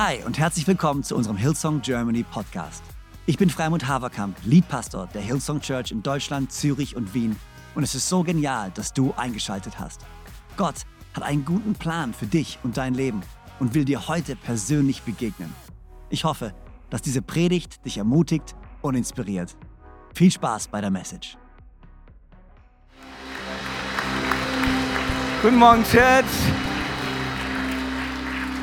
Hi und herzlich willkommen zu unserem Hillsong Germany Podcast. Ich bin Freimund Haverkamp, Leadpastor der Hillsong Church in Deutschland, Zürich und Wien und es ist so genial, dass du eingeschaltet hast. Gott hat einen guten Plan für dich und dein Leben und will dir heute persönlich begegnen. Ich hoffe, dass diese Predigt dich ermutigt und inspiriert. Viel Spaß bei der Message. Guten Morgen, Church.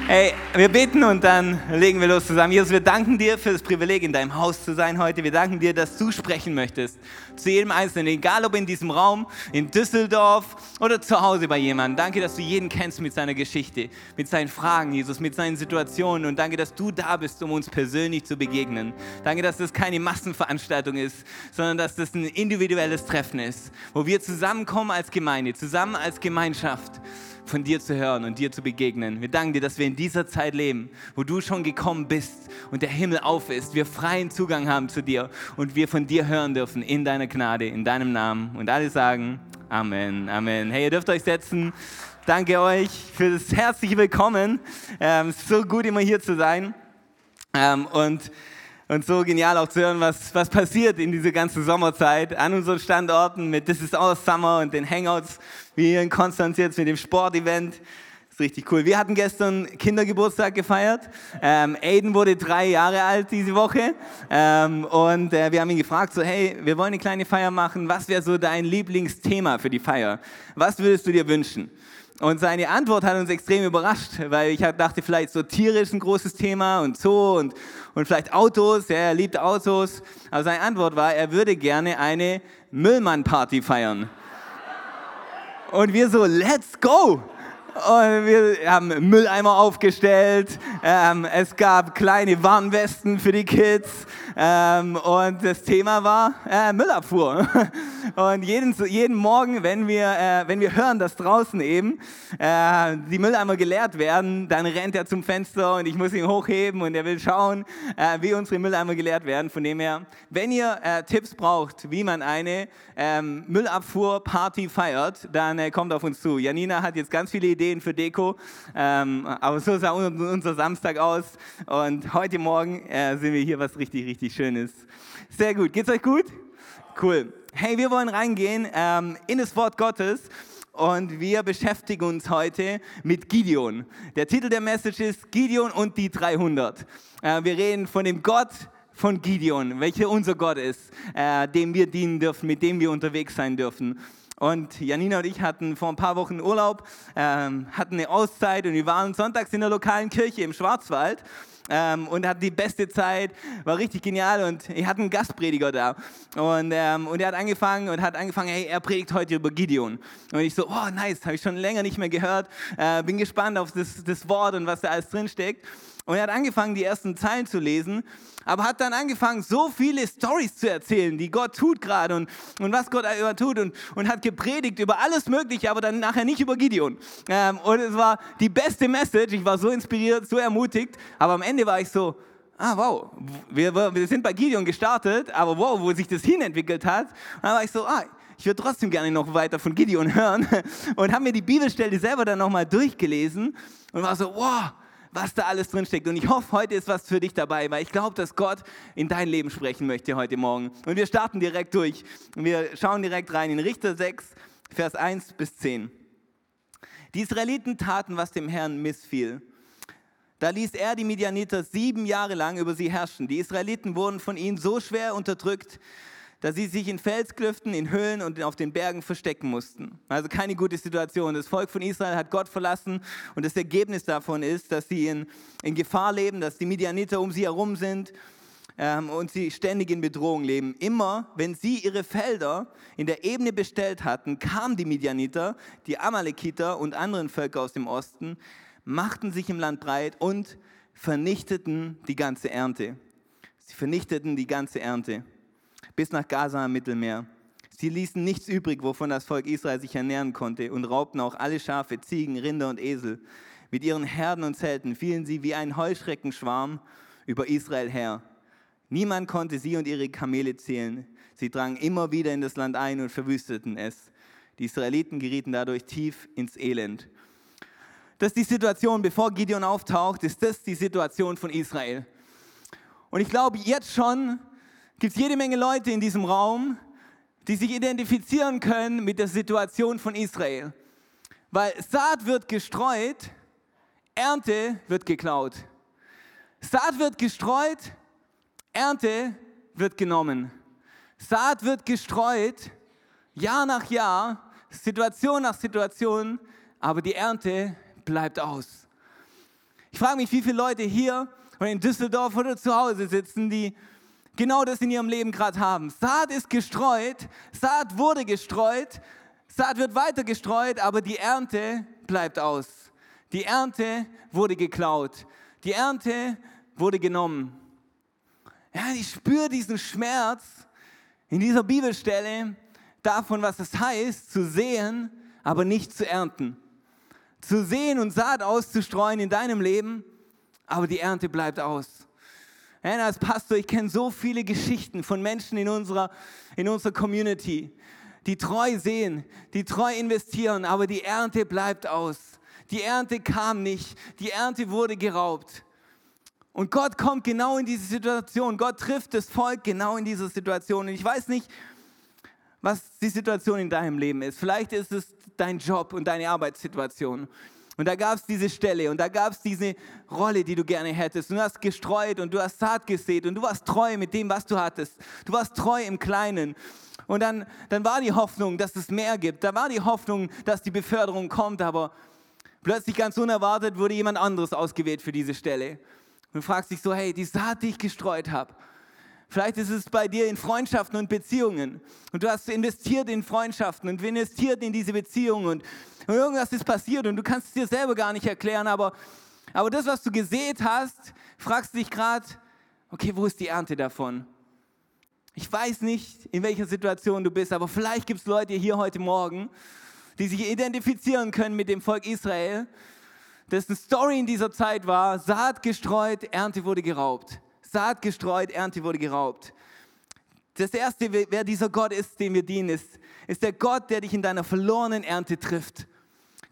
Hey, wir beten und dann legen wir los zusammen. Jesus, wir danken dir für das Privileg, in deinem Haus zu sein heute. Wir danken dir, dass du sprechen möchtest zu jedem Einzelnen, egal ob in diesem Raum, in Düsseldorf oder zu Hause bei jemandem. Danke, dass du jeden kennst mit seiner Geschichte, mit seinen Fragen, Jesus, mit seinen Situationen. Und danke, dass du da bist, um uns persönlich zu begegnen. Danke, dass das keine Massenveranstaltung ist, sondern dass das ein individuelles Treffen ist, wo wir zusammenkommen als Gemeinde, zusammen als Gemeinschaft von dir zu hören und dir zu begegnen. Wir danken dir, dass wir in dieser Zeit leben, wo du schon gekommen bist und der Himmel auf ist, wir freien Zugang haben zu dir und wir von dir hören dürfen in deiner Gnade, in deinem Namen. Und alle sagen Amen, Amen. Hey, ihr dürft euch setzen. Danke euch für das herzliche Willkommen. Ähm, so gut immer hier zu sein. Ähm, und und so genial auch zu hören, was, was passiert in dieser ganzen Sommerzeit an unseren Standorten mit This is Our Summer und den Hangouts, wie hier in Konstanz jetzt mit dem Sportevent. Ist richtig cool. Wir hatten gestern Kindergeburtstag gefeiert. Ähm, Aiden wurde drei Jahre alt diese Woche. Ähm, und äh, wir haben ihn gefragt, so, hey, wir wollen eine kleine Feier machen. Was wäre so dein Lieblingsthema für die Feier? Was würdest du dir wünschen? Und seine Antwort hat uns extrem überrascht, weil ich dachte, vielleicht so tierisch ein großes Thema und Zoo und, und vielleicht Autos, ja, er liebt Autos. Aber seine Antwort war, er würde gerne eine Müllmann-Party feiern. Und wir so, let's go! Und wir haben Mülleimer aufgestellt. Ähm, es gab kleine Warnwesten für die Kids. Ähm, und das Thema war äh, Müllabfuhr. Und jeden, jeden Morgen, wenn wir, äh, wenn wir hören, dass draußen eben äh, die Mülleimer geleert werden, dann rennt er zum Fenster und ich muss ihn hochheben und er will schauen, äh, wie unsere Mülleimer geleert werden. Von dem her, wenn ihr äh, Tipps braucht, wie man eine ähm, Müllabfuhr-Party feiert, dann äh, kommt auf uns zu. Janina hat jetzt ganz viele Ideen für Deko, ähm, aber so sah unser Samstag aus und heute Morgen sind wir hier was richtig, richtig Schönes. Sehr gut. Geht's euch gut? Cool. Hey, wir wollen reingehen ähm, in das Wort Gottes und wir beschäftigen uns heute mit Gideon. Der Titel der Message ist Gideon und die 300. Äh, wir reden von dem Gott von Gideon, welcher unser Gott ist, äh, dem wir dienen dürfen, mit dem wir unterwegs sein dürfen. Und Janina und ich hatten vor ein paar Wochen Urlaub, ähm, hatten eine Auszeit und wir waren sonntags in der lokalen Kirche im Schwarzwald ähm, und hatten die beste Zeit, war richtig genial und ich hatte einen Gastprediger da. Und, ähm, und er hat angefangen und hat angefangen, hey, er predigt heute über Gideon. Und ich so, oh nice, habe ich schon länger nicht mehr gehört, äh, bin gespannt auf das, das Wort und was da alles drin steckt und er hat angefangen, die ersten Zeilen zu lesen, aber hat dann angefangen, so viele Stories zu erzählen, die Gott tut gerade und, und was Gott über tut und, und hat gepredigt über alles Mögliche, aber dann nachher nicht über Gideon. Ähm, und es war die beste Message. Ich war so inspiriert, so ermutigt, aber am Ende war ich so, ah wow, wir, wir sind bei Gideon gestartet, aber wow, wo sich das hinentwickelt hat, dann war ich so, ah, ich würde trotzdem gerne noch weiter von Gideon hören und habe mir die Bibelstelle selber dann nochmal durchgelesen und war so, wow, was da alles drin steckt. Und ich hoffe, heute ist was für dich dabei, weil ich glaube, dass Gott in dein Leben sprechen möchte heute Morgen. Und wir starten direkt durch. Wir schauen direkt rein in Richter 6, Vers 1 bis 10. Die Israeliten taten, was dem Herrn missfiel. Da ließ er die Midianiter sieben Jahre lang über sie herrschen. Die Israeliten wurden von ihnen so schwer unterdrückt, dass sie sich in Felsklüften, in Höhlen und auf den Bergen verstecken mussten. Also keine gute Situation. Das Volk von Israel hat Gott verlassen und das Ergebnis davon ist, dass sie in, in Gefahr leben, dass die Midianiter um sie herum sind ähm, und sie ständig in Bedrohung leben. Immer, wenn sie ihre Felder in der Ebene bestellt hatten, kamen die Midianiter, die Amalekiter und anderen Völker aus dem Osten, machten sich im Land breit und vernichteten die ganze Ernte. Sie vernichteten die ganze Ernte bis nach Gaza im Mittelmeer. Sie ließen nichts übrig, wovon das Volk Israel sich ernähren konnte und raubten auch alle Schafe, Ziegen, Rinder und Esel. Mit ihren Herden und Zelten fielen sie wie ein Heuschreckenschwarm über Israel her. Niemand konnte sie und ihre Kamele zählen. Sie drangen immer wieder in das Land ein und verwüsteten es. Die Israeliten gerieten dadurch tief ins Elend. das ist die Situation, bevor Gideon auftaucht, ist das die Situation von Israel. Und ich glaube, jetzt schon gibt es jede Menge Leute in diesem Raum, die sich identifizieren können mit der Situation von Israel. Weil Saat wird gestreut, Ernte wird geklaut. Saat wird gestreut, Ernte wird genommen. Saat wird gestreut, Jahr nach Jahr, Situation nach Situation, aber die Ernte bleibt aus. Ich frage mich, wie viele Leute hier oder in Düsseldorf oder zu Hause sitzen, die genau das in ihrem Leben gerade haben. Saat ist gestreut, Saat wurde gestreut, Saat wird weiter gestreut, aber die Ernte bleibt aus. Die Ernte wurde geklaut. Die Ernte wurde genommen. Ja, ich spüre diesen Schmerz in dieser Bibelstelle davon, was es heißt, zu sehen, aber nicht zu ernten. Zu sehen und Saat auszustreuen in deinem Leben, aber die Ernte bleibt aus. Ja, als Pastor, ich kenne so viele Geschichten von Menschen in unserer, in unserer Community, die treu sehen, die treu investieren, aber die Ernte bleibt aus. Die Ernte kam nicht, die Ernte wurde geraubt. Und Gott kommt genau in diese Situation. Gott trifft das Volk genau in dieser Situation. Und ich weiß nicht, was die Situation in deinem Leben ist. Vielleicht ist es dein Job und deine Arbeitssituation. Und da gab es diese Stelle und da gab es diese Rolle, die du gerne hättest. Und du hast gestreut und du hast Saat gesät und du warst treu mit dem, was du hattest. Du warst treu im Kleinen. Und dann, dann war die Hoffnung, dass es mehr gibt. Da war die Hoffnung, dass die Beförderung kommt. Aber plötzlich ganz unerwartet wurde jemand anderes ausgewählt für diese Stelle. Und du fragst dich so, hey, die Saat, die ich gestreut habe, Vielleicht ist es bei dir in Freundschaften und Beziehungen. Und du hast investiert in Freundschaften und investiert in diese Beziehungen. Und, irgendwas ist passiert und du kannst es dir selber gar nicht erklären. Aber, aber das, was du gesät hast, fragst dich gerade, okay, wo ist die Ernte davon? Ich weiß nicht, in welcher Situation du bist, aber vielleicht gibt es Leute hier heute Morgen, die sich identifizieren können mit dem Volk Israel, dessen Story in dieser Zeit war, Saat gestreut, Ernte wurde geraubt. Saat gestreut, Ernte wurde geraubt. Das Erste, wer dieser Gott ist, dem wir dienen, ist, ist der Gott, der dich in deiner verlorenen Ernte trifft.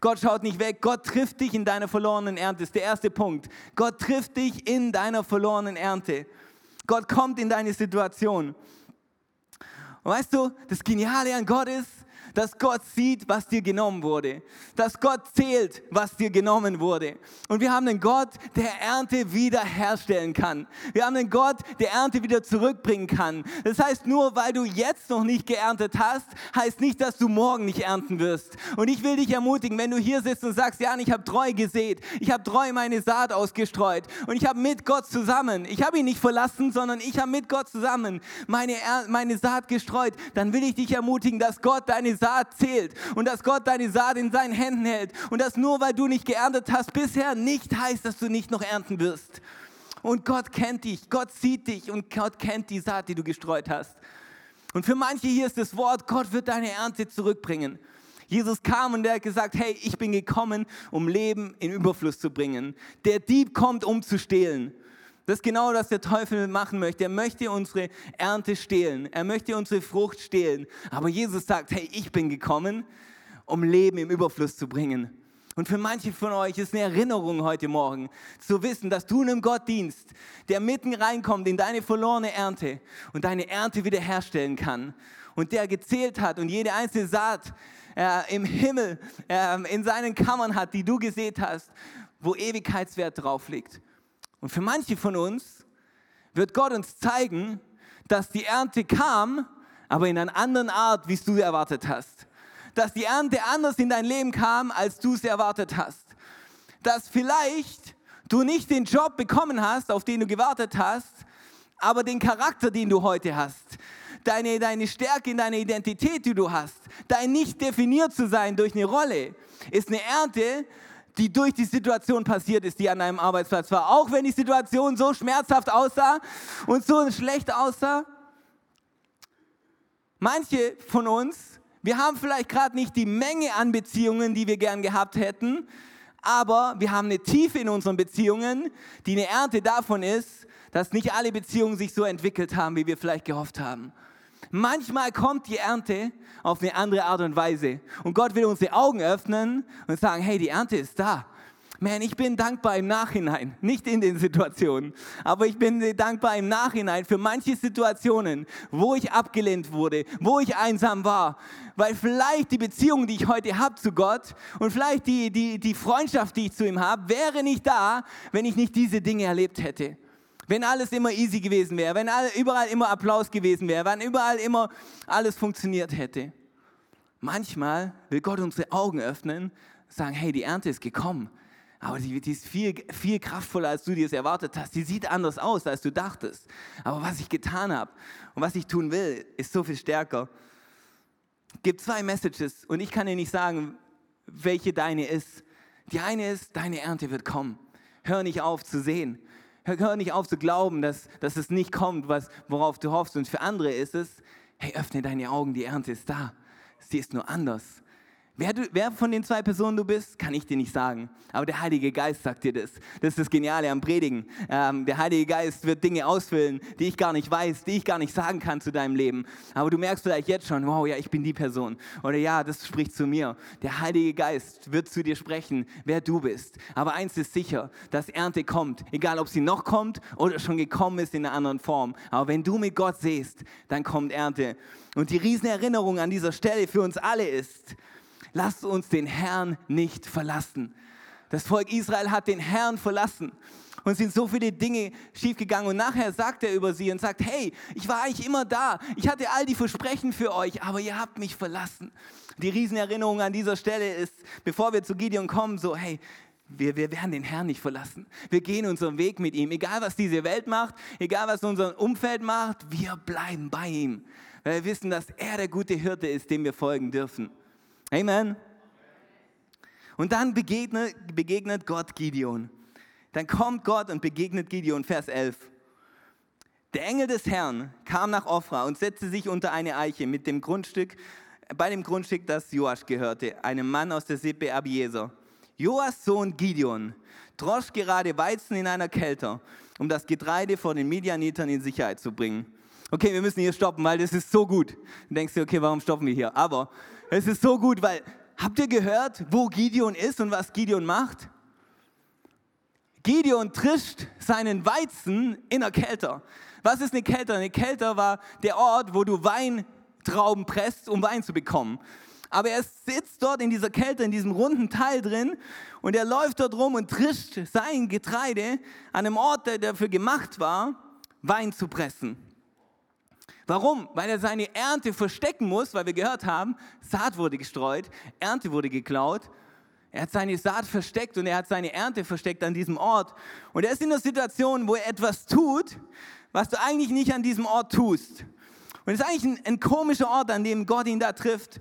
Gott schaut nicht weg, Gott trifft dich in deiner verlorenen Ernte. Das ist der erste Punkt. Gott trifft dich in deiner verlorenen Ernte. Gott kommt in deine Situation. Und weißt du, das Geniale an Gott ist, dass Gott sieht, was dir genommen wurde, dass Gott zählt, was dir genommen wurde. Und wir haben einen Gott, der Ernte wiederherstellen kann. Wir haben einen Gott, der Ernte wieder zurückbringen kann. Das heißt, nur weil du jetzt noch nicht geerntet hast, heißt nicht, dass du morgen nicht ernten wirst. Und ich will dich ermutigen, wenn du hier sitzt und sagst, ja, ich habe treu gesät, ich habe treu meine Saat ausgestreut und ich habe mit Gott zusammen, ich habe ihn nicht verlassen, sondern ich habe mit Gott zusammen meine, meine Saat gestreut, dann will ich dich ermutigen, dass Gott deine Saat zählt und dass Gott deine Saat in seinen Händen hält und dass nur weil du nicht geerntet hast bisher nicht heißt, dass du nicht noch ernten wirst. Und Gott kennt dich, Gott sieht dich und Gott kennt die Saat, die du gestreut hast. Und für manche hier ist das Wort, Gott wird deine Ernte zurückbringen. Jesus kam und er hat gesagt, hey, ich bin gekommen, um Leben in Überfluss zu bringen. Der Dieb kommt, um zu stehlen. Das ist genau, was der Teufel machen möchte. Er möchte unsere Ernte stehlen. Er möchte unsere Frucht stehlen. Aber Jesus sagt, hey, ich bin gekommen, um Leben im Überfluss zu bringen. Und für manche von euch ist eine Erinnerung heute Morgen, zu wissen, dass du einem Gott dienst, der mitten reinkommt in deine verlorene Ernte und deine Ernte wiederherstellen kann. Und der gezählt hat und jede einzelne Saat äh, im Himmel äh, in seinen Kammern hat, die du gesät hast, wo Ewigkeitswert drauf liegt. Und für manche von uns wird Gott uns zeigen, dass die Ernte kam, aber in einer anderen Art, wie du erwartet hast. Dass die Ernte anders in dein Leben kam, als du es erwartet hast. Dass vielleicht du nicht den Job bekommen hast, auf den du gewartet hast, aber den Charakter, den du heute hast. Deine, deine Stärke in deiner Identität, die du hast. Dein nicht definiert zu sein durch eine Rolle, ist eine Ernte, die durch die Situation passiert ist, die an deinem Arbeitsplatz war. Auch wenn die Situation so schmerzhaft aussah und so schlecht aussah. Manche von uns, wir haben vielleicht gerade nicht die Menge an Beziehungen, die wir gern gehabt hätten, aber wir haben eine Tiefe in unseren Beziehungen, die eine Ernte davon ist, dass nicht alle Beziehungen sich so entwickelt haben, wie wir vielleicht gehofft haben. Manchmal kommt die Ernte auf eine andere Art und Weise. Und Gott will uns die Augen öffnen und sagen, hey, die Ernte ist da. man, ich bin dankbar im Nachhinein, nicht in den Situationen, aber ich bin dankbar im Nachhinein für manche Situationen, wo ich abgelehnt wurde, wo ich einsam war, weil vielleicht die Beziehung, die ich heute habe zu Gott und vielleicht die, die, die Freundschaft, die ich zu ihm habe, wäre nicht da, wenn ich nicht diese Dinge erlebt hätte. Wenn alles immer easy gewesen wäre, wenn überall immer Applaus gewesen wäre, wenn überall immer alles funktioniert hätte. Manchmal will Gott unsere Augen öffnen, sagen, hey, die Ernte ist gekommen. Aber die, die ist viel, viel kraftvoller, als du dir es erwartet hast. Die sieht anders aus, als du dachtest. Aber was ich getan habe und was ich tun will, ist so viel stärker. Es gibt zwei Messages und ich kann dir nicht sagen, welche deine ist. Die eine ist, deine Ernte wird kommen. Hör nicht auf zu sehen. Hör, nicht auf zu glauben, dass, dass es nicht kommt, was, worauf du hoffst. Und für andere ist es, hey, öffne deine Augen, die Ernte ist da. Sie ist nur anders. Wer, du, wer, von den zwei Personen du bist, kann ich dir nicht sagen. Aber der Heilige Geist sagt dir das. Das ist das Geniale am Predigen. Ähm, der Heilige Geist wird Dinge ausfüllen, die ich gar nicht weiß, die ich gar nicht sagen kann zu deinem Leben. Aber du merkst vielleicht jetzt schon, wow, ja, ich bin die Person. Oder ja, das spricht zu mir. Der Heilige Geist wird zu dir sprechen, wer du bist. Aber eins ist sicher, dass Ernte kommt. Egal, ob sie noch kommt oder schon gekommen ist in einer anderen Form. Aber wenn du mit Gott siehst, dann kommt Ernte. Und die Riesenerinnerung an dieser Stelle für uns alle ist, lasst uns den Herrn nicht verlassen. Das Volk Israel hat den Herrn verlassen. Und sind so viele Dinge schiefgegangen. Und nachher sagt er über sie und sagt, hey, ich war eigentlich immer da. Ich hatte all die Versprechen für euch, aber ihr habt mich verlassen. Die Riesenerinnerung an dieser Stelle ist, bevor wir zu Gideon kommen, so, hey, wir, wir werden den Herrn nicht verlassen. Wir gehen unseren Weg mit ihm. Egal, was diese Welt macht, egal, was unser Umfeld macht, wir bleiben bei ihm. Weil wir wissen, dass er der gute Hirte ist, dem wir folgen dürfen. Amen. Und dann begegnet, begegnet Gott Gideon. Dann kommt Gott und begegnet Gideon, Vers 11. Der Engel des Herrn kam nach Ofra und setzte sich unter eine Eiche mit dem Grundstück, bei dem Grundstück, das Joasch gehörte, einem Mann aus der Sippe Abieser. Joas Sohn Gideon drosch gerade Weizen in einer Kelter, um das Getreide vor den Midianitern in Sicherheit zu bringen. Okay, wir müssen hier stoppen, weil das ist so gut. Du denkst dir, okay, warum stoppen wir hier? Aber es ist so gut, weil habt ihr gehört, wo Gideon ist und was Gideon macht? Gideon trischt seinen Weizen in der Kelter. Was ist eine Kelter? Eine Kelter war der Ort, wo du Weintrauben presst, um Wein zu bekommen. Aber er sitzt dort in dieser Kälte, in diesem runden Teil drin und er läuft dort rum und trischt sein Getreide an einem Ort, der dafür gemacht war, Wein zu pressen. Warum? Weil er seine Ernte verstecken muss, weil wir gehört haben, Saat wurde gestreut, Ernte wurde geklaut. Er hat seine Saat versteckt und er hat seine Ernte versteckt an diesem Ort. Und er ist in der Situation, wo er etwas tut, was du eigentlich nicht an diesem Ort tust. Und es ist eigentlich ein, ein komischer Ort, an dem Gott ihn da trifft.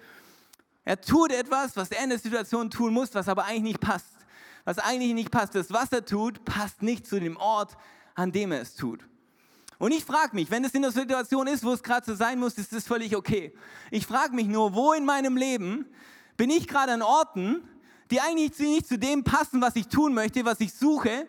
Er tut etwas, was er in der Situation tun muss, was aber eigentlich nicht passt. Was eigentlich nicht passt. Das, was er tut, passt nicht zu dem Ort, an dem er es tut. Und ich frage mich, wenn es in der Situation ist, wo es gerade so sein muss, ist das völlig okay. Ich frage mich nur, wo in meinem Leben bin ich gerade an Orten, die eigentlich nicht zu dem passen, was ich tun möchte, was ich suche,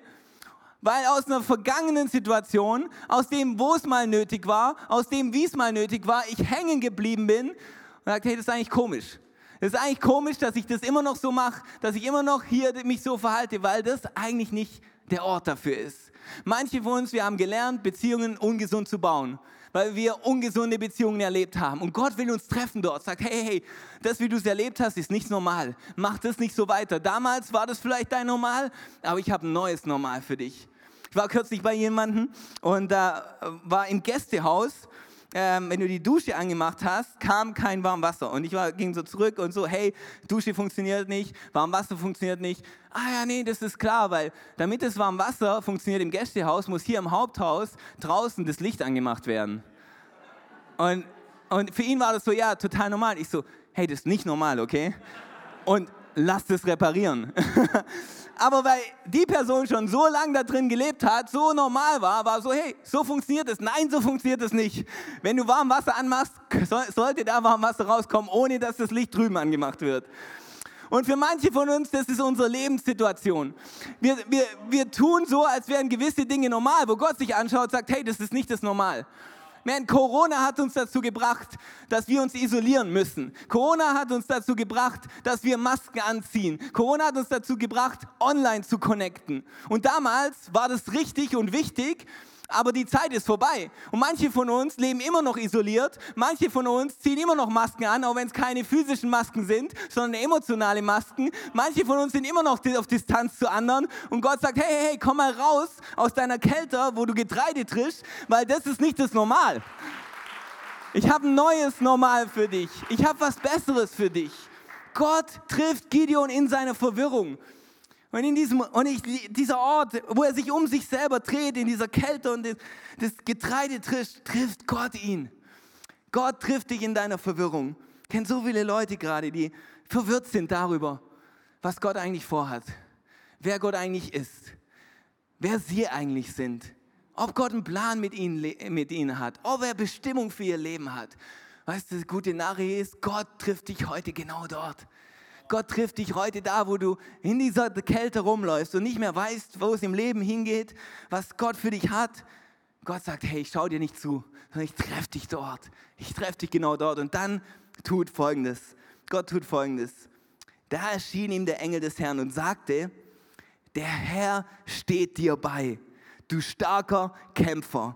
weil aus einer vergangenen Situation, aus dem, wo es mal nötig war, aus dem, wie es mal nötig war, ich hängen geblieben bin und sage, hey, das ist eigentlich komisch. Das ist eigentlich komisch, dass ich das immer noch so mache, dass ich immer noch hier mich so verhalte, weil das eigentlich nicht der Ort dafür ist. Manche von uns, wir haben gelernt, Beziehungen ungesund zu bauen, weil wir ungesunde Beziehungen erlebt haben. Und Gott will uns treffen dort, sagt, hey, hey, das, wie du es erlebt hast, ist nicht normal. Mach das nicht so weiter. Damals war das vielleicht dein Normal, aber ich habe ein neues Normal für dich. Ich war kürzlich bei jemandem und da äh, war im Gästehaus ähm, wenn du die Dusche angemacht hast, kam kein warmes Wasser. Und ich war, ging so zurück und so, hey, Dusche funktioniert nicht, warmes Wasser funktioniert nicht. Ah ja, nee, das ist klar, weil damit das warme Wasser funktioniert im Gästehaus, muss hier im Haupthaus draußen das Licht angemacht werden. Und, und für ihn war das so, ja, total normal. Ich so, hey, das ist nicht normal, okay? Und lass das reparieren. aber weil die Person schon so lange da drin gelebt hat, so normal war, war so, hey, so funktioniert es. Nein, so funktioniert es nicht. Wenn du warm Wasser anmachst, sollte da warm Wasser rauskommen, ohne dass das Licht drüben angemacht wird. Und für manche von uns, das ist unsere Lebenssituation. Wir, wir, wir tun so, als wären gewisse Dinge normal, wo Gott sich anschaut und sagt, hey, das ist nicht das Normal. Man, Corona hat uns dazu gebracht, dass wir uns isolieren müssen. Corona hat uns dazu gebracht, dass wir Masken anziehen. Corona hat uns dazu gebracht, online zu connecten. Und damals war das richtig und wichtig, aber die Zeit ist vorbei. Und manche von uns leben immer noch isoliert, manche von uns ziehen immer noch Masken an, auch wenn es keine physischen Masken sind, sondern emotionale Masken. Manche von uns sind immer noch auf Distanz zu anderen und Gott sagt, hey, hey, hey, komm mal raus aus deiner Kälte, wo du Getreide trischst, weil das ist nicht das Normal. Ich habe ein neues Normal für dich. Ich habe was Besseres für dich. Gott trifft Gideon in seiner Verwirrung. Und, in diesem, und ich, dieser Ort, wo er sich um sich selber dreht, in dieser Kälte und das, Getreide trifft, trifft Gott ihn. Gott trifft dich in deiner Verwirrung. Ich kenne so viele Leute gerade, die verwirrt sind darüber, was Gott eigentlich vorhat, wer Gott eigentlich ist, wer sie eigentlich sind, ob Gott einen Plan mit ihnen, mit ihnen hat, ob er Bestimmung für ihr Leben hat. Weißt du, die gute Nachricht ist, Gott trifft dich heute genau dort. Gott trifft dich heute da, wo du in dieser Kälte rumläufst und nicht mehr weißt, wo es im Leben hingeht, was Gott für dich hat. Gott sagt, hey, ich schau dir nicht zu, sondern ich treffe dich dort. Ich treffe dich genau dort. Und dann tut Folgendes. Gott tut Folgendes. Da erschien ihm der Engel des Herrn und sagte, der Herr steht dir bei, du starker Kämpfer.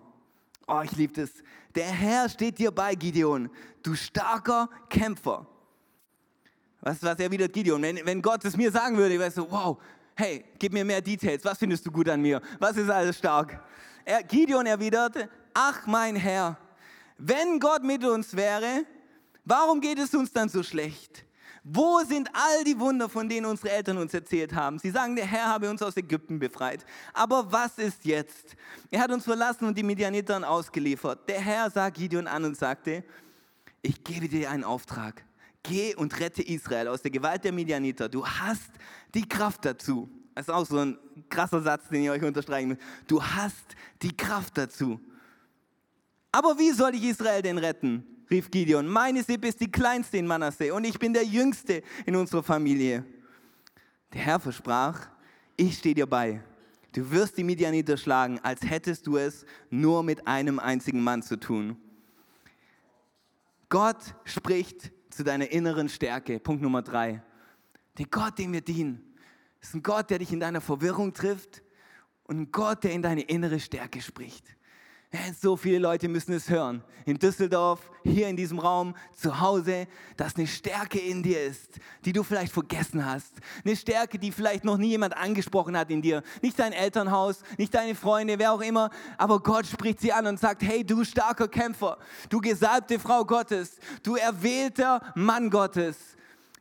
Oh, ich liebe das. Der Herr steht dir bei, Gideon, du starker Kämpfer. Was, was erwidert Gideon? Wenn, wenn Gott es mir sagen würde, ich wäre so, wow, hey, gib mir mehr Details. Was findest du gut an mir? Was ist alles stark? Er, Gideon erwiderte, ach mein Herr, wenn Gott mit uns wäre, warum geht es uns dann so schlecht? Wo sind all die Wunder, von denen unsere Eltern uns erzählt haben? Sie sagen, der Herr habe uns aus Ägypten befreit. Aber was ist jetzt? Er hat uns verlassen und die Midianitern ausgeliefert. Der Herr sah Gideon an und sagte, ich gebe dir einen Auftrag geh und rette Israel aus der Gewalt der Midianiter. Du hast die Kraft dazu. Das ist auch so ein krasser Satz, den ich euch unterstreichen will. Du hast die Kraft dazu. Aber wie soll ich Israel denn retten? rief Gideon. Meine Sippe ist die kleinste in Manasseh und ich bin der jüngste in unserer Familie. Der Herr versprach, ich stehe dir bei. Du wirst die Midianiter schlagen, als hättest du es nur mit einem einzigen Mann zu tun. Gott spricht zu deiner inneren Stärke. Punkt Nummer drei. Der Gott, dem wir dienen, ist ein Gott, der dich in deiner Verwirrung trifft und ein Gott, der in deine innere Stärke spricht. So viele Leute müssen es hören. In Düsseldorf, hier in diesem Raum, zu Hause, dass eine Stärke in dir ist, die du vielleicht vergessen hast. Eine Stärke, die vielleicht noch nie jemand angesprochen hat in dir. Nicht dein Elternhaus, nicht deine Freunde, wer auch immer. Aber Gott spricht sie an und sagt, hey, du starker Kämpfer, du gesalbte Frau Gottes, du erwählter Mann Gottes.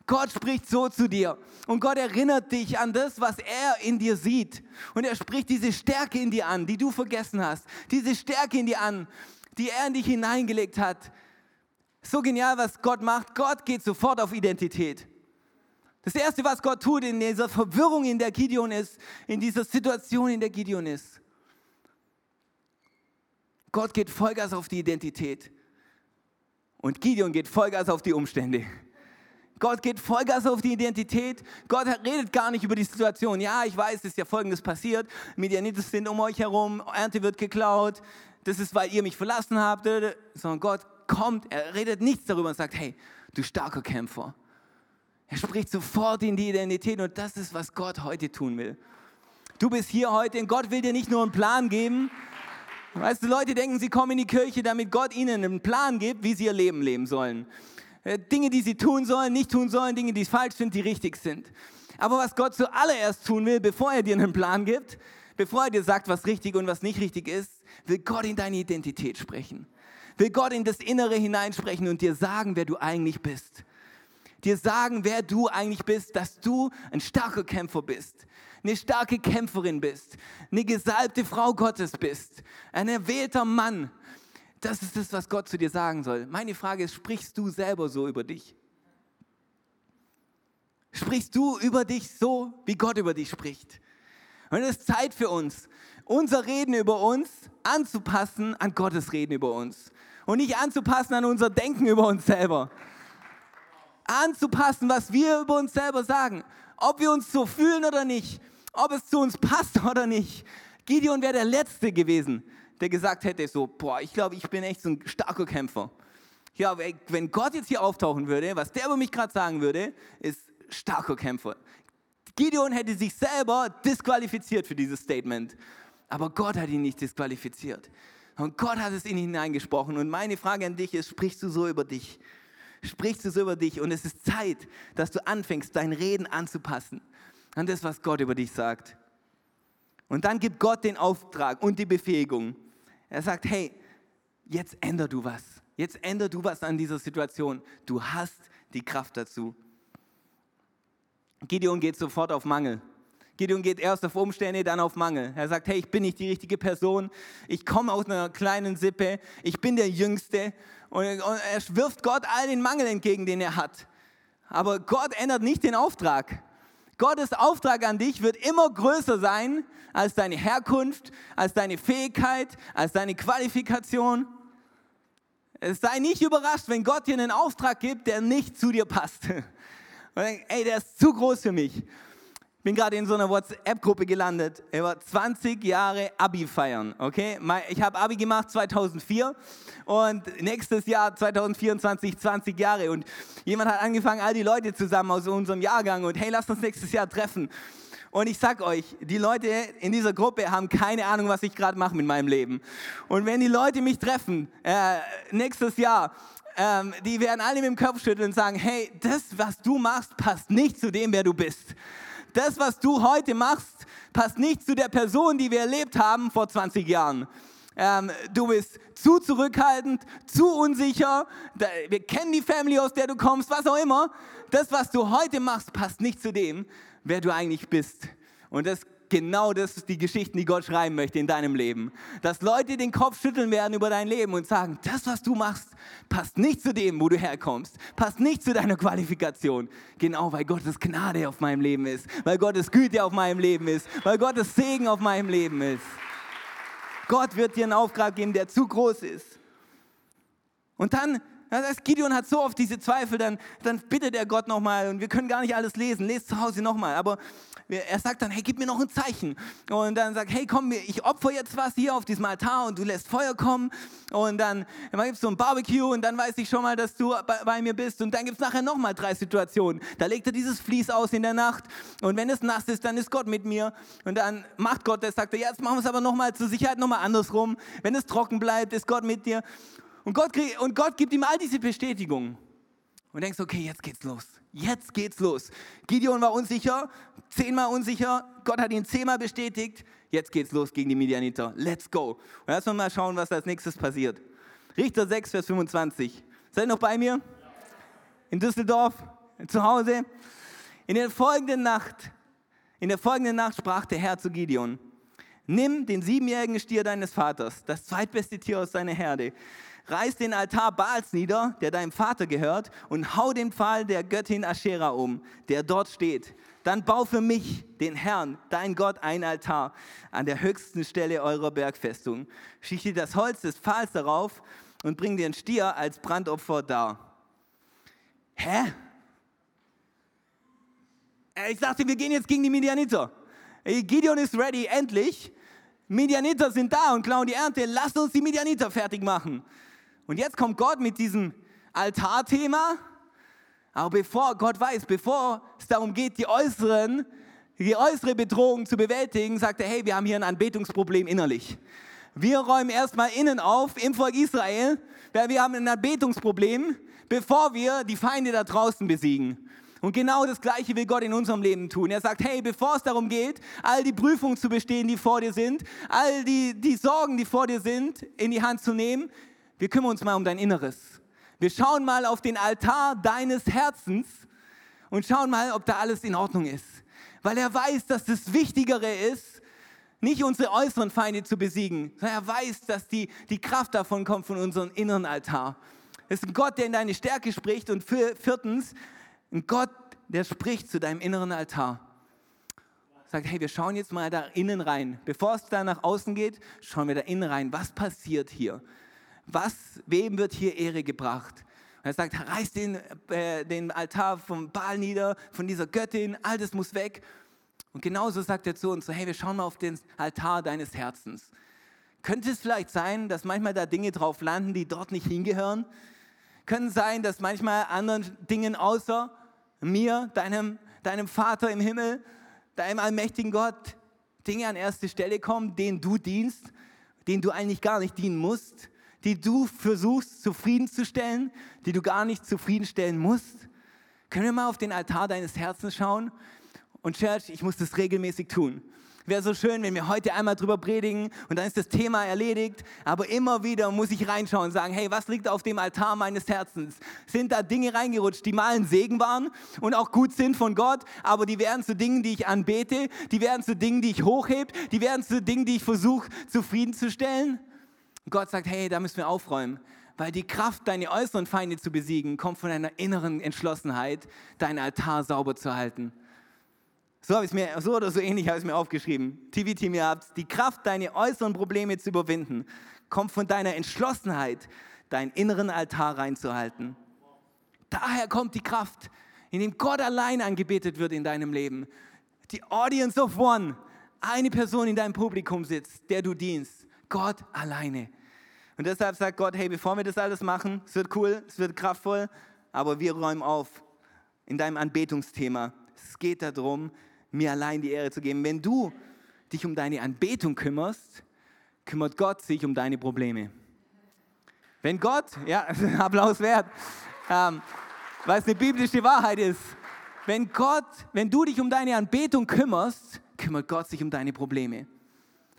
Gott spricht so zu dir und Gott erinnert dich an das, was er in dir sieht. Und er spricht diese Stärke in dir an, die du vergessen hast. Diese Stärke in dir an, die er in dich hineingelegt hat. So genial, was Gott macht. Gott geht sofort auf Identität. Das Erste, was Gott tut in dieser Verwirrung, in der Gideon ist, in dieser Situation, in der Gideon ist, Gott geht Vollgas auf die Identität. Und Gideon geht Vollgas auf die Umstände. Gott geht Vollgas auf die Identität. Gott redet gar nicht über die Situation. Ja, ich weiß, es ist ja Folgendes passiert. Medianiter sind um euch herum, Ernte wird geklaut. Das ist, weil ihr mich verlassen habt. Sondern Gott kommt, er redet nichts darüber und sagt, hey, du starker Kämpfer. Er spricht sofort in die Identität und das ist, was Gott heute tun will. Du bist hier heute und Gott will dir nicht nur einen Plan geben. Weißt du, Leute denken, sie kommen in die Kirche, damit Gott ihnen einen Plan gibt, wie sie ihr Leben leben sollen. Äh, Dinge, die sie tun sollen, nicht tun sollen, Dinge, die falsch sind, die richtig sind. Aber was Gott zuallererst tun will, bevor er dir einen Plan gibt, bevor er dir sagt, was richtig und was nicht richtig ist, will Gott in deine Identität sprechen. Will Gott in das Innere hineinsprechen und dir sagen, wer du eigentlich bist. Dir sagen, wer du eigentlich bist, dass du ein starker Kämpfer bist, eine starke Kämpferin bist, eine gesalbte Frau Gottes bist, ein erwählter Mann, das ist das, was Gott zu dir sagen soll. Meine Frage ist, sprichst du selber so über dich? Sprichst du über dich so, wie Gott über dich spricht? Und es ist Zeit für uns, unser Reden über uns anzupassen an Gottes Reden über uns. Und nicht anzupassen an unser Denken über uns selber. Anzupassen, was wir über uns selber sagen. Ob wir uns so fühlen oder nicht. Ob es zu uns passt oder nicht. Gideon wäre der Letzte gewesen, der gesagt hätte, so, boah, ich glaube, ich bin echt so ein starker Kämpfer. Ja, wenn Gott jetzt hier auftauchen würde, was der über mich gerade sagen würde, ist starker Kämpfer. Gideon hätte sich selber disqualifiziert für dieses Statement. Aber Gott hat ihn nicht disqualifiziert. Und Gott hat es in ihn hineingesprochen. Und meine Frage an dich ist, sprichst du so über dich? Sprichst du so über dich? Und es ist Zeit, dass du anfängst, dein Reden anzupassen an das, was Gott über dich sagt. Und dann gibt Gott den Auftrag und die Befähigung. Er sagt, hey, jetzt änder du was. Jetzt änder du was an dieser Situation. Du hast die Kraft dazu. Gideon geht sofort auf Mangel. Gideon geht erst auf Umstände, dann auf Mangel. Er sagt, hey, ich bin nicht die richtige Person. Ich komme aus einer kleinen Sippe. Ich bin der Jüngste. Und er wirft Gott all den Mangel entgegen, den er hat. Aber Gott ändert nicht den Auftrag. Gottes Auftrag an dich wird immer größer sein als deine Herkunft, als deine Fähigkeit, als deine Qualifikation. Sei nicht überrascht, wenn Gott dir einen Auftrag gibt, der nicht zu dir passt. Und denk, ey, der ist zu groß für mich. Bin gerade in so einer WhatsApp-Gruppe gelandet. Er war 20 Jahre Abi feiern, okay? Ich habe Abi gemacht 2004 und nächstes Jahr 2024 20 Jahre und jemand hat angefangen, all die Leute zusammen aus unserem Jahrgang und hey, lasst uns nächstes Jahr treffen. Und ich sag euch, die Leute in dieser Gruppe haben keine Ahnung, was ich gerade mache mit meinem Leben. Und wenn die Leute mich treffen äh, nächstes Jahr, ähm, die werden alle mit dem Kopf schütteln und sagen, hey, das, was du machst, passt nicht zu dem, wer du bist. Das, was du heute machst, passt nicht zu der Person, die wir erlebt haben vor 20 Jahren. Ähm, du bist zu zurückhaltend, zu unsicher. Wir kennen die Family, aus der du kommst, was auch immer. Das, was du heute machst, passt nicht zu dem, wer du eigentlich bist. Und das genau das ist die Geschichten, die Gott schreiben möchte in deinem Leben. Dass Leute den Kopf schütteln werden über dein Leben und sagen, das, was du machst, passt nicht zu dem, wo du herkommst, passt nicht zu deiner Qualifikation. Genau, weil Gottes Gnade auf meinem Leben ist, weil Gottes Güte auf meinem Leben ist, weil Gottes Segen auf meinem Leben ist. Gott wird dir einen Auftrag geben, der zu groß ist. Und dann Gideon hat so oft diese Zweifel, dann, dann bittet er Gott nochmal und wir können gar nicht alles lesen. Lest zu Hause nochmal. Aber er sagt dann, hey, gib mir noch ein Zeichen. Und dann sagt, hey, komm, ich opfer jetzt was hier auf diesem Altar und du lässt Feuer kommen. Und dann, dann gibt es so ein Barbecue und dann weiß ich schon mal, dass du bei, bei mir bist. Und dann gibt es nachher nochmal drei Situationen. Da legt er dieses Vlies aus in der Nacht. Und wenn es nass ist, dann ist Gott mit mir. Und dann macht Gott das, sagt er, ja, jetzt machen wir es aber nochmal zur Sicherheit nochmal andersrum. Wenn es trocken bleibt, ist Gott mit dir. Und Gott, krieg, und Gott gibt ihm all diese Bestätigungen. Und denkst, okay, jetzt geht's los. Jetzt geht's los. Gideon war unsicher, zehnmal unsicher. Gott hat ihn zehnmal bestätigt. Jetzt geht's los gegen die Midianiter. Let's go. Und lass uns mal schauen, was als nächstes passiert. Richter 6, Vers 25. Seid ihr noch bei mir? In Düsseldorf, zu Hause. In der folgenden Nacht, in der folgenden Nacht sprach der Herr zu Gideon: Nimm den siebenjährigen Stier deines Vaters, das zweitbeste Tier aus seiner Herde, reiß den Altar Baals nieder, der deinem Vater gehört, und hau den Pfahl der Göttin Aschera um, der dort steht. Dann bau für mich, den Herrn, dein Gott, ein Altar an der höchsten Stelle eurer Bergfestung. Schichte das Holz des Pfahls darauf und bring den Stier als Brandopfer dar. Hä? Äh, ich dachte, wir gehen jetzt gegen die Midianiter. Gideon ist ready, endlich. Midianiter sind da und klauen die Ernte. Lasst uns die Midianiter fertig machen. Und jetzt kommt Gott mit diesem Altarthema. Aber bevor Gott weiß, bevor es darum geht, die äußeren, die äußere Bedrohung zu bewältigen, sagt er, hey, wir haben hier ein Anbetungsproblem innerlich. Wir räumen erstmal innen auf im Volk Israel, weil wir haben ein Anbetungsproblem, bevor wir die Feinde da draußen besiegen. Und genau das Gleiche will Gott in unserem Leben tun. Er sagt, hey, bevor es darum geht, all die Prüfungen zu bestehen, die vor dir sind, all die, die Sorgen, die vor dir sind, in die Hand zu nehmen, wir kümmern uns mal um dein Inneres. Wir schauen mal auf den Altar deines Herzens und schauen mal, ob da alles in Ordnung ist. Weil er weiß, dass das Wichtigere ist, nicht unsere äußeren Feinde zu besiegen, sondern er weiß, dass die, die Kraft davon kommt von unserem inneren Altar. Es ist ein Gott, der in deine Stärke spricht und viertens, ein Gott, der spricht zu deinem inneren Altar. Sagt, hey, wir schauen jetzt mal da innen rein. Bevor es da nach außen geht, schauen wir da innen rein. Was passiert hier? Was, wem wird hier Ehre gebracht? Und er sagt, reiß den, äh, den Altar vom Baal nieder, von dieser Göttin, all das muss weg. Und genauso sagt er zu uns, so, hey, wir schauen mal auf den Altar deines Herzens. Könnte es vielleicht sein, dass manchmal da Dinge drauf landen, die dort nicht hingehören? Können sein, dass manchmal anderen Dingen außer mir, deinem, deinem Vater im Himmel, deinem allmächtigen Gott, Dinge an erste Stelle kommen, denen du dienst, denen du eigentlich gar nicht dienen musst, die du versuchst zufriedenzustellen, die du gar nicht zufriedenstellen musst? Können wir mal auf den Altar deines Herzens schauen? Und Church, ich muss das regelmäßig tun. Wäre so schön, wenn wir heute einmal drüber predigen und dann ist das Thema erledigt. Aber immer wieder muss ich reinschauen und sagen, hey, was liegt auf dem Altar meines Herzens? Sind da Dinge reingerutscht, die mal ein Segen waren und auch gut sind von Gott, aber die werden zu Dingen, die ich anbete, die werden zu Dingen, die ich hochhebe, die werden zu Dingen, die ich versuche zufriedenzustellen? Und Gott sagt, hey, da müssen wir aufräumen. Weil die Kraft, deine äußeren Feinde zu besiegen, kommt von deiner inneren Entschlossenheit, deinen Altar sauber zu halten. So habe ich mir, so oder so ähnlich habe ich es mir aufgeschrieben. TV-Team, ihr habt die Kraft, deine äußeren Probleme zu überwinden, kommt von deiner Entschlossenheit, deinen inneren Altar reinzuhalten. Daher kommt die Kraft, indem Gott allein angebetet wird in deinem Leben. Die Audience of One, eine Person in deinem Publikum sitzt, der du dienst. Gott alleine. Und deshalb sagt Gott, hey, bevor wir das alles machen, es wird cool, es wird kraftvoll, aber wir räumen auf in deinem Anbetungsthema. Es geht darum, mir allein die Ehre zu geben. Wenn du dich um deine Anbetung kümmerst, kümmert Gott sich um deine Probleme. Wenn Gott, ja, Applaus wert, ähm, weil es eine biblische Wahrheit ist, wenn Gott, wenn du dich um deine Anbetung kümmerst, kümmert Gott sich um deine Probleme.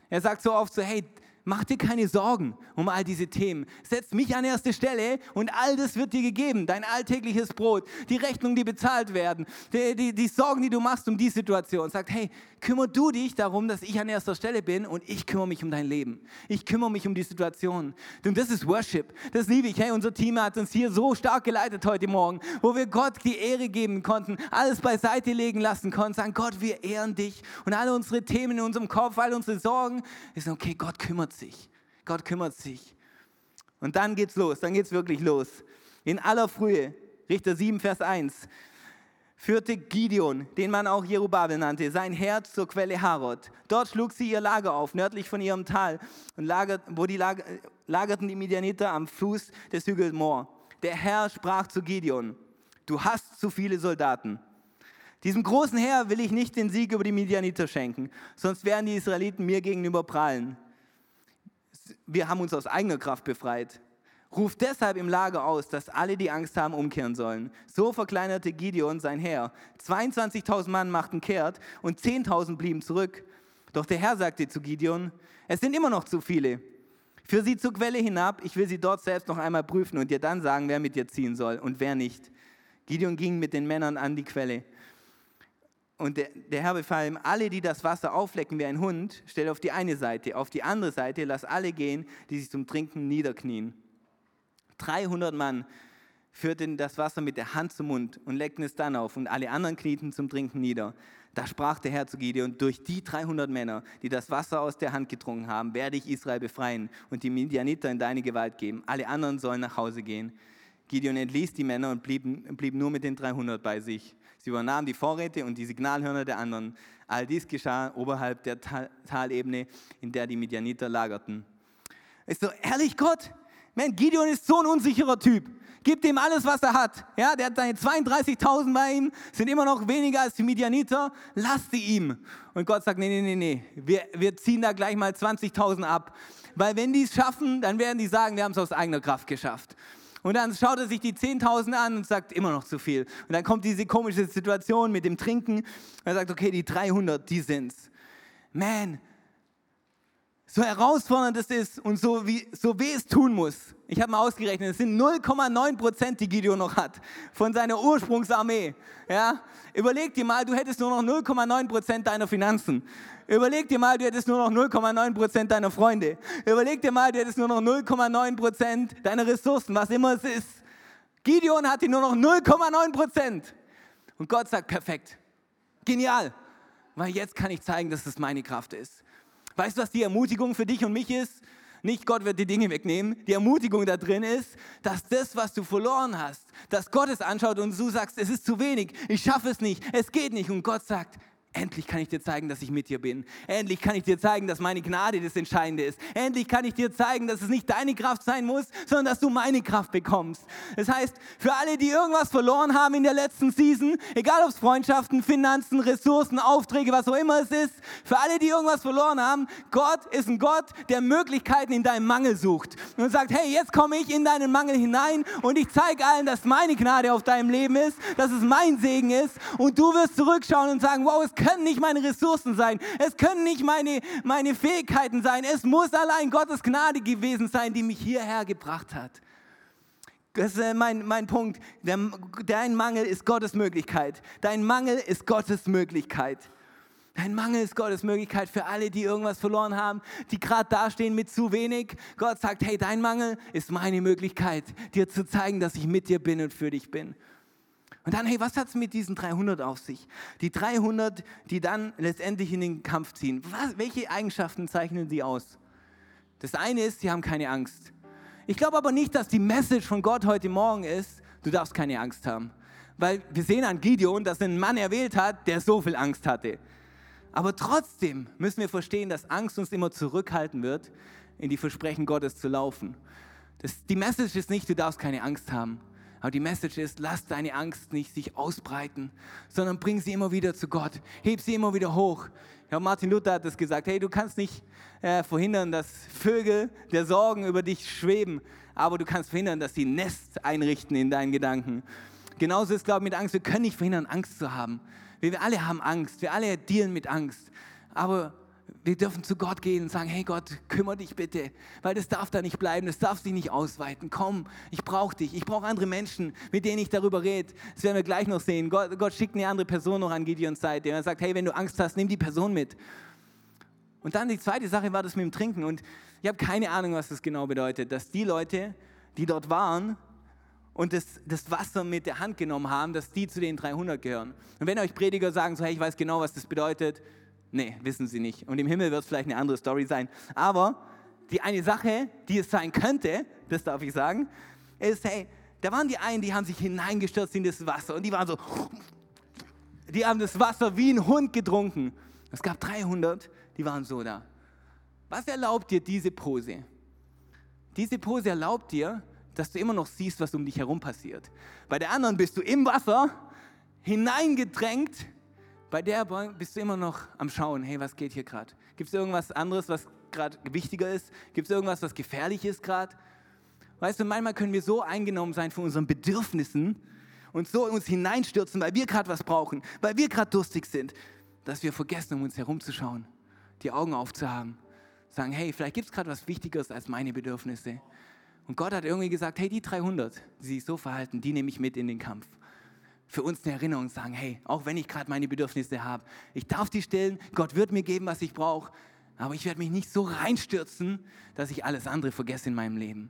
Er sagt so oft so, hey, Mach dir keine Sorgen um all diese Themen. Setz mich an erste Stelle und all das wird dir gegeben. Dein alltägliches Brot, die Rechnungen, die bezahlt werden, die, die, die Sorgen, die du machst um die Situation. Sagt, hey, kümmer du dich darum, dass ich an erster Stelle bin und ich kümmere mich um dein Leben. Ich kümmere mich um die Situation. Und das ist Worship. Das liebe ich. Hey, unser Team hat uns hier so stark geleitet heute Morgen, wo wir Gott die Ehre geben konnten, alles beiseite legen lassen konnten, sagen, Gott, wir ehren dich und alle unsere Themen in unserem Kopf, all unsere Sorgen, ist okay, Gott kümmert sich. Gott kümmert sich. Und dann geht's los, dann geht's wirklich los. In aller Frühe, Richter 7, Vers 1, führte Gideon, den man auch Jerubabel nannte, sein Herz zur Quelle Harod. Dort schlug sie ihr Lager auf, nördlich von ihrem Tal, und lagert, wo die lager, lagerten die Midianiter am Fuß des Hügels Moor. Der Herr sprach zu Gideon, du hast zu viele Soldaten. Diesem großen Heer will ich nicht den Sieg über die Midianiter schenken, sonst werden die Israeliten mir gegenüber prahlen wir haben uns aus eigener Kraft befreit. Ruft deshalb im Lager aus, dass alle, die Angst haben, umkehren sollen. So verkleinerte Gideon sein Heer. 22.000 Mann machten kehrt und 10.000 blieben zurück. Doch der Herr sagte zu Gideon, es sind immer noch zu viele. Führ sie zur Quelle hinab, ich will sie dort selbst noch einmal prüfen und dir dann sagen, wer mit dir ziehen soll und wer nicht. Gideon ging mit den Männern an die Quelle. Und der, der, Herr befahl ihm, alle, die das Wasser auflecken wie ein Hund, stell auf die eine Seite, auf die andere Seite lass alle gehen, die sich zum Trinken niederknien. 300 Mann führten das Wasser mit der Hand zum Mund und leckten es dann auf und alle anderen knieten zum Trinken nieder. Da sprach der Herr zu Gideon, durch die 300 Männer, die das Wasser aus der Hand getrunken haben, werde ich Israel befreien und die Midianiter in deine Gewalt geben. Alle anderen sollen nach Hause gehen. Gideon entließ die Männer und blieb, blieb nur mit den 300 bei sich. Sie übernahmen die Vorräte und die Signalhörner der anderen. All dies geschah oberhalb der Talebene, in der die Midianiter lagerten. Ist so, ehrlich Gott, man, Gideon ist so ein unsicherer Typ. Gib ihm alles, was er hat. Ja, der hat seine 32.000 bei ihm, sind immer noch weniger als die Midianiter. Lass sie ihm. Und Gott sagt, nee, nee, nee, nee, wir, wir ziehen da gleich mal 20.000 ab. Weil wenn die es schaffen, dann werden die sagen, wir haben es aus eigener Kraft geschafft. Und dann schaut er sich die 10.000 an und sagt, immer noch zu viel. Und dann kommt diese komische Situation mit dem Trinken. Und er sagt, okay, die 300, die sind's. Man, so herausfordernd es ist und so, wie, so weh es tun muss. Ich habe mal ausgerechnet, es sind 0,9 Prozent, die Gideon noch hat von seiner Ursprungsarmee. Ja? Überleg dir mal, du hättest nur noch 0,9 Prozent deiner Finanzen. Überleg dir mal, du hättest nur noch 0,9 Prozent deiner Freunde. Überleg dir mal, du hättest nur noch 0,9 Prozent deiner Ressourcen, was immer es ist. Gideon hatte nur noch 0,9 Prozent. Und Gott sagt, perfekt, genial, weil jetzt kann ich zeigen, dass es meine Kraft ist. Weißt du, was die Ermutigung für dich und mich ist? Nicht Gott wird die Dinge wegnehmen. Die Ermutigung da drin ist, dass das, was du verloren hast, dass Gott es anschaut und du sagst, es ist zu wenig, ich schaffe es nicht, es geht nicht. Und Gott sagt, endlich kann ich dir zeigen, dass ich mit dir bin. Endlich kann ich dir zeigen, dass meine Gnade das Entscheidende ist. Endlich kann ich dir zeigen, dass es nicht deine Kraft sein muss, sondern dass du meine Kraft bekommst. Das heißt, für alle, die irgendwas verloren haben in der letzten Season, egal ob es Freundschaften, Finanzen, Ressourcen, Aufträge, was auch immer es ist, für alle, die irgendwas verloren haben, Gott ist ein Gott, der Möglichkeiten in deinem Mangel sucht und sagt, hey, jetzt komme ich in deinen Mangel hinein und ich zeige allen, dass meine Gnade auf deinem Leben ist, dass es mein Segen ist und du wirst zurückschauen und sagen, wow, es können nicht meine Ressourcen sein, es können nicht meine, meine Fähigkeiten sein, es muss allein Gottes Gnade gewesen sein, die mich hierher gebracht hat. Das ist mein, mein Punkt. Dein Mangel ist Gottes Möglichkeit. Dein Mangel ist Gottes Möglichkeit. Dein Mangel ist Gottes Möglichkeit für alle, die irgendwas verloren haben, die gerade dastehen mit zu wenig. Gott sagt, hey, dein Mangel ist meine Möglichkeit, dir zu zeigen, dass ich mit dir bin und für dich bin. Und dann, hey, was hat es mit diesen 300 auf sich? Die 300, die dann letztendlich in den Kampf ziehen. Was, welche Eigenschaften zeichnen sie aus? Das eine ist, sie haben keine Angst. Ich glaube aber nicht, dass die Message von Gott heute Morgen ist, du darfst keine Angst haben. Weil wir sehen an Gideon, dass er einen Mann erwählt hat, der so viel Angst hatte. Aber trotzdem müssen wir verstehen, dass Angst uns immer zurückhalten wird, in die Versprechen Gottes zu laufen. Das, die Message ist nicht, du darfst keine Angst haben. Aber die Message ist, lass deine Angst nicht sich ausbreiten, sondern bring sie immer wieder zu Gott. Heb sie immer wieder hoch. Ja, Martin Luther hat das gesagt, hey, du kannst nicht äh, verhindern, dass Vögel der Sorgen über dich schweben, aber du kannst verhindern, dass sie ein Nest einrichten in deinen Gedanken. Genauso ist, glaube ich, mit Angst, wir können nicht verhindern, Angst zu haben. Wir alle haben Angst, wir alle dealen mit Angst. Aber wir dürfen zu Gott gehen und sagen, hey Gott, kümmere dich bitte, weil das darf da nicht bleiben, das darf sich nicht ausweiten. Komm, ich brauche dich, ich brauche andere Menschen, mit denen ich darüber rede. Das werden wir gleich noch sehen. Gott, Gott schickt eine andere Person noch an Gideons Seite. Er sagt, hey, wenn du Angst hast, nimm die Person mit. Und dann die zweite Sache war das mit dem Trinken. Und ich habe keine Ahnung, was das genau bedeutet, dass die Leute, die dort waren und das, das Wasser mit der Hand genommen haben, dass die zu den 300 gehören. Und wenn euch Prediger sagen, so, hey, ich weiß genau, was das bedeutet, Nee, wissen sie nicht. Und im Himmel wird es vielleicht eine andere Story sein. Aber die eine Sache, die es sein könnte, das darf ich sagen, ist, hey, da waren die einen, die haben sich hineingestürzt in das Wasser und die waren so, die haben das Wasser wie ein Hund getrunken. Es gab 300, die waren so da. Was erlaubt dir diese Pose? Diese Pose erlaubt dir, dass du immer noch siehst, was um dich herum passiert. Bei der anderen bist du im Wasser, hineingedrängt bei der bist du immer noch am Schauen, hey, was geht hier gerade? Gibt es irgendwas anderes, was gerade wichtiger ist? Gibt es irgendwas, was gefährlich ist gerade? Weißt du, manchmal können wir so eingenommen sein von unseren Bedürfnissen und so uns hineinstürzen, weil wir gerade was brauchen, weil wir gerade durstig sind, dass wir vergessen, um uns herumzuschauen, die Augen aufzuhaben, sagen, hey, vielleicht gibt es gerade was Wichtigeres als meine Bedürfnisse. Und Gott hat irgendwie gesagt, hey, die 300, die sich so verhalten, die nehme ich mit in den Kampf für uns eine Erinnerung sagen, hey, auch wenn ich gerade meine Bedürfnisse habe, ich darf die stillen, Gott wird mir geben, was ich brauche, aber ich werde mich nicht so reinstürzen, dass ich alles andere vergesse in meinem Leben.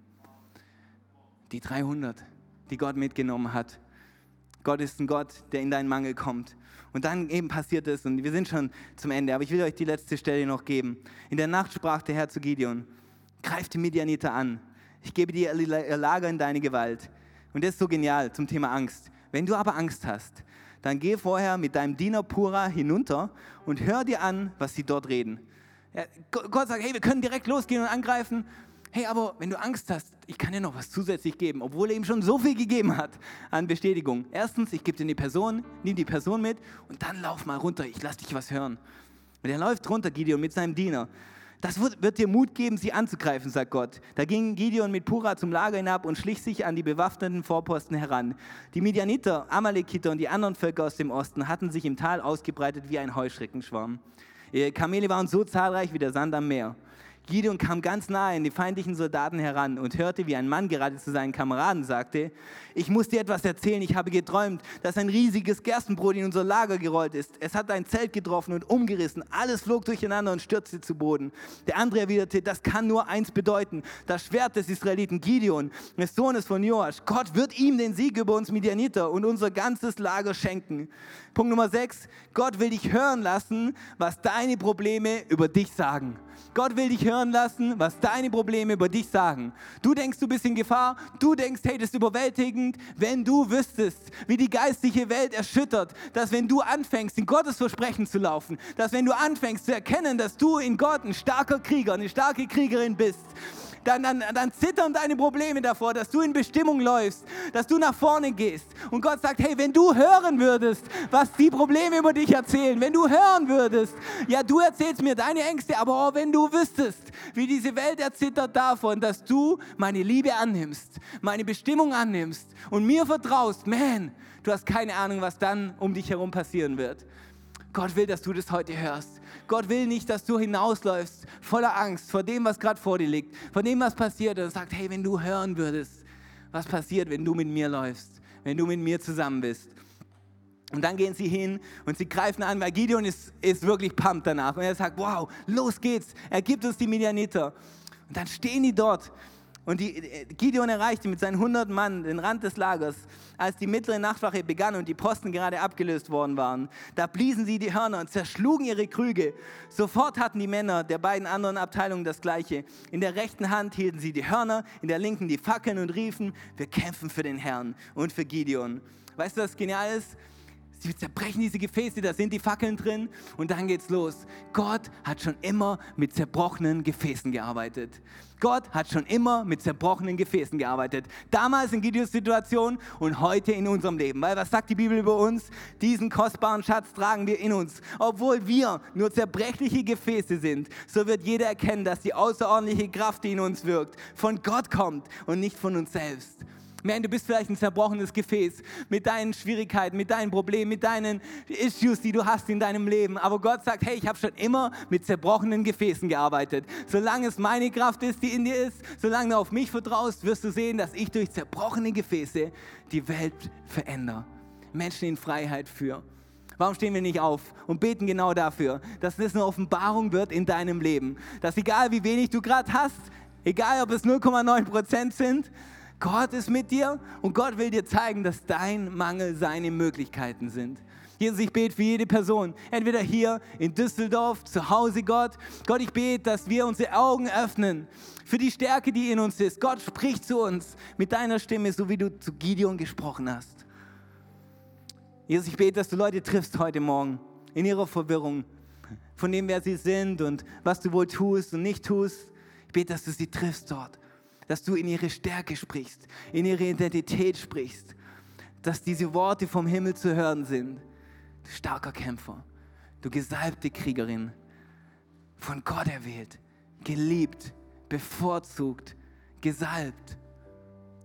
Die 300, die Gott mitgenommen hat. Gott ist ein Gott, der in deinen Mangel kommt. Und dann eben passiert es, und wir sind schon zum Ende, aber ich will euch die letzte Stelle noch geben. In der Nacht sprach der Herr zu Gideon, greif die Midianiter an, ich gebe dir ihr Lager in deine Gewalt. Und das ist so genial zum Thema Angst. Wenn du aber Angst hast, dann geh vorher mit deinem Diener Pura hinunter und hör dir an, was sie dort reden. Gott sagt, hey, wir können direkt losgehen und angreifen. Hey, aber wenn du Angst hast, ich kann dir noch was zusätzlich geben, obwohl er ihm schon so viel gegeben hat an Bestätigung. Erstens, ich gebe dir eine Person, nimm die Person mit und dann lauf mal runter, ich lass dich was hören. Und er läuft runter, Gideon, mit seinem Diener. Das wird, dir Mut geben, sie anzugreifen, sagt Gott. Da ging Gideon mit Pura zum Lager hinab und schlich sich an die bewaffneten Vorposten heran. Die Midianiter, Amalekiter und die anderen Völker aus dem Osten hatten sich im Tal ausgebreitet wie ein Heuschreckenschwarm. Ihre Kamele waren so zahlreich wie der Sand am Meer. Gideon kam ganz nahe an die feindlichen Soldaten heran und hörte, wie ein Mann gerade zu seinen Kameraden sagte, ich muss dir etwas erzählen, ich habe geträumt, dass ein riesiges Gerstenbrot in unser Lager gerollt ist. Es hat ein Zelt getroffen und umgerissen, alles flog durcheinander und stürzte zu Boden. Der andere erwiderte, das kann nur eins bedeuten, das Schwert des Israeliten Gideon, des Sohnes von Joasch. Gott wird ihm den Sieg über uns Midianiter und unser ganzes Lager schenken. Punkt Nummer 6, Gott will dich hören lassen, was deine Probleme über dich sagen. Gott will dich hören hören lassen, was deine Probleme über dich sagen. Du denkst, du bist in Gefahr, du denkst, hey, das ist überwältigend, wenn du wüsstest, wie die geistliche Welt erschüttert, dass wenn du anfängst, in Gottes Versprechen zu laufen, dass wenn du anfängst zu erkennen, dass du in Gott ein starker Krieger, eine starke Kriegerin bist, dann, dann, dann zittern deine Probleme davor, dass du in Bestimmung läufst, dass du nach vorne gehst. Und Gott sagt, hey, wenn du hören würdest, was die Probleme über dich erzählen, wenn du hören würdest, ja, du erzählst mir deine Ängste, aber auch wenn du wüsstest, wie diese Welt erzittert davon, dass du meine Liebe annimmst, meine Bestimmung annimmst und mir vertraust, man, du hast keine Ahnung, was dann um dich herum passieren wird. Gott will, dass du das heute hörst. Gott will nicht, dass du hinausläufst voller Angst vor dem, was gerade vor dir liegt, vor dem, was passiert und sagt, hey, wenn du hören würdest, was passiert, wenn du mit mir läufst, wenn du mit mir zusammen bist. Und dann gehen sie hin und sie greifen an, weil Gideon ist, ist wirklich pumped danach. Und er sagt, wow, los geht's, er gibt uns die Midianiter. Und dann stehen die dort und die, äh, Gideon erreichte mit seinen 100 Mann den Rand des Lagers, als die mittlere Nachtwache begann und die Posten gerade abgelöst worden waren. Da bliesen sie die Hörner und zerschlugen ihre Krüge. Sofort hatten die Männer der beiden anderen Abteilungen das Gleiche. In der rechten Hand hielten sie die Hörner, in der linken die Fackeln und riefen, wir kämpfen für den Herrn und für Gideon. Weißt du, was genial ist? Sie zerbrechen diese Gefäße, da sind die Fackeln drin und dann geht's los. Gott hat schon immer mit zerbrochenen Gefäßen gearbeitet. Gott hat schon immer mit zerbrochenen Gefäßen gearbeitet. Damals in Gideons Situation und heute in unserem Leben. Weil was sagt die Bibel über uns? Diesen kostbaren Schatz tragen wir in uns. Obwohl wir nur zerbrechliche Gefäße sind, so wird jeder erkennen, dass die außerordentliche Kraft, die in uns wirkt, von Gott kommt und nicht von uns selbst. Man, du bist vielleicht ein zerbrochenes Gefäß mit deinen Schwierigkeiten, mit deinen Problemen, mit deinen Issues, die du hast in deinem Leben. Aber Gott sagt, hey, ich habe schon immer mit zerbrochenen Gefäßen gearbeitet. Solange es meine Kraft ist, die in dir ist, solange du auf mich vertraust, wirst du sehen, dass ich durch zerbrochene Gefäße die Welt verändere. Menschen in Freiheit führe. Warum stehen wir nicht auf und beten genau dafür, dass das eine Offenbarung wird in deinem Leben? Dass egal wie wenig du gerade hast, egal ob es 0,9 Prozent sind, Gott ist mit dir und Gott will dir zeigen, dass dein Mangel seine Möglichkeiten sind. Jesus, ich bete für jede Person, entweder hier in Düsseldorf, zu Hause, Gott. Gott, ich bete, dass wir unsere Augen öffnen für die Stärke, die in uns ist. Gott, sprich zu uns mit deiner Stimme, so wie du zu Gideon gesprochen hast. Jesus, ich bete, dass du Leute triffst heute Morgen in ihrer Verwirrung von dem, wer sie sind und was du wohl tust und nicht tust. Ich bete, dass du sie triffst dort dass du in ihre Stärke sprichst, in ihre Identität sprichst, dass diese Worte vom Himmel zu hören sind. Du starker Kämpfer, du gesalbte Kriegerin, von Gott erwählt, geliebt, bevorzugt, gesalbt.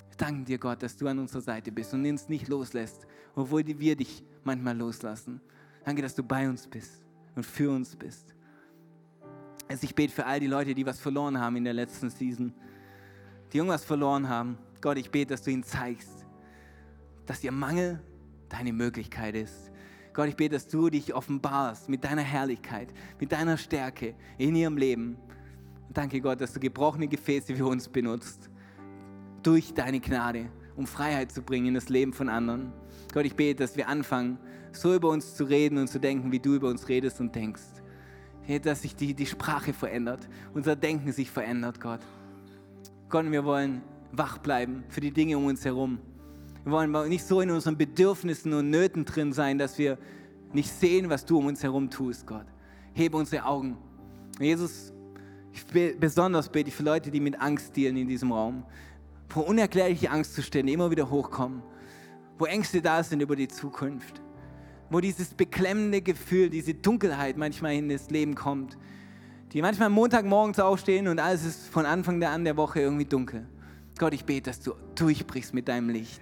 Wir danken dir, Gott, dass du an unserer Seite bist und uns nicht loslässt, obwohl wir dich manchmal loslassen. Danke, dass du bei uns bist und für uns bist. Also ich bete für all die Leute, die was verloren haben in der letzten Season die irgendwas verloren haben. Gott, ich bete, dass du ihnen zeigst, dass ihr Mangel deine Möglichkeit ist. Gott, ich bete, dass du dich offenbarst mit deiner Herrlichkeit, mit deiner Stärke in ihrem Leben. Danke Gott, dass du gebrochene Gefäße für uns benutzt, durch deine Gnade, um Freiheit zu bringen in das Leben von anderen. Gott, ich bete, dass wir anfangen, so über uns zu reden und zu denken, wie du über uns redest und denkst. Dass sich die, die Sprache verändert, unser Denken sich verändert, Gott. Gott, wir wollen wach bleiben für die Dinge um uns herum. Wir wollen nicht so in unseren Bedürfnissen und Nöten drin sein, dass wir nicht sehen, was du um uns herum tust, Gott. Hebe unsere Augen. Jesus, ich be besonders bete ich für Leute, die mit Angst dealen in diesem Raum, wo unerklärliche Angstzustände immer wieder hochkommen, wo Ängste da sind über die Zukunft, wo dieses beklemmende Gefühl, diese Dunkelheit manchmal in das Leben kommt, die manchmal Montagmorgens aufstehen und alles ist von Anfang an der Woche irgendwie dunkel. Gott, ich bete, dass du durchbrichst mit deinem Licht.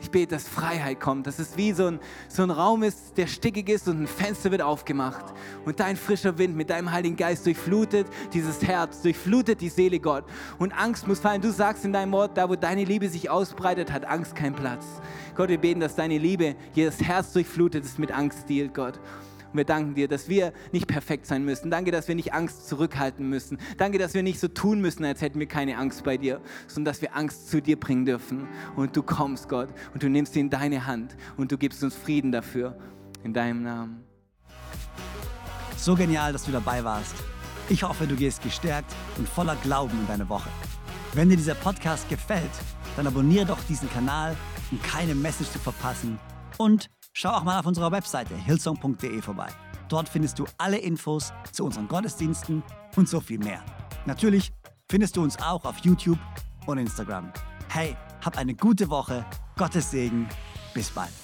Ich bete, dass Freiheit kommt, dass es wie so ein, so ein Raum ist, der stickig ist und ein Fenster wird aufgemacht. Und dein frischer Wind mit deinem Heiligen Geist durchflutet dieses Herz, durchflutet die Seele Gott. Und Angst muss fallen. Du sagst in deinem Wort, da wo deine Liebe sich ausbreitet, hat Angst keinen Platz. Gott, wir beten, dass deine Liebe jedes Herz durchflutet ist mit Angst Gott. Und wir danken dir, dass wir nicht perfekt sein müssen. Danke, dass wir nicht Angst zurückhalten müssen. Danke, dass wir nicht so tun müssen, als hätten wir keine Angst bei dir, sondern dass wir Angst zu dir bringen dürfen. Und du kommst, Gott, und du nimmst sie in deine Hand und du gibst uns Frieden dafür. In deinem Namen. So genial, dass du dabei warst. Ich hoffe, du gehst gestärkt und voller Glauben in deine Woche. Wenn dir dieser Podcast gefällt, dann abonniere doch diesen Kanal, um keine Message zu verpassen. Und schau auch mal auf unserer Webseite hillsong.de vorbei. Dort findest du alle Infos zu unseren Gottesdiensten und so viel mehr. Natürlich findest du uns auch auf YouTube und Instagram. Hey, hab eine gute Woche, Gottes Segen, bis bald.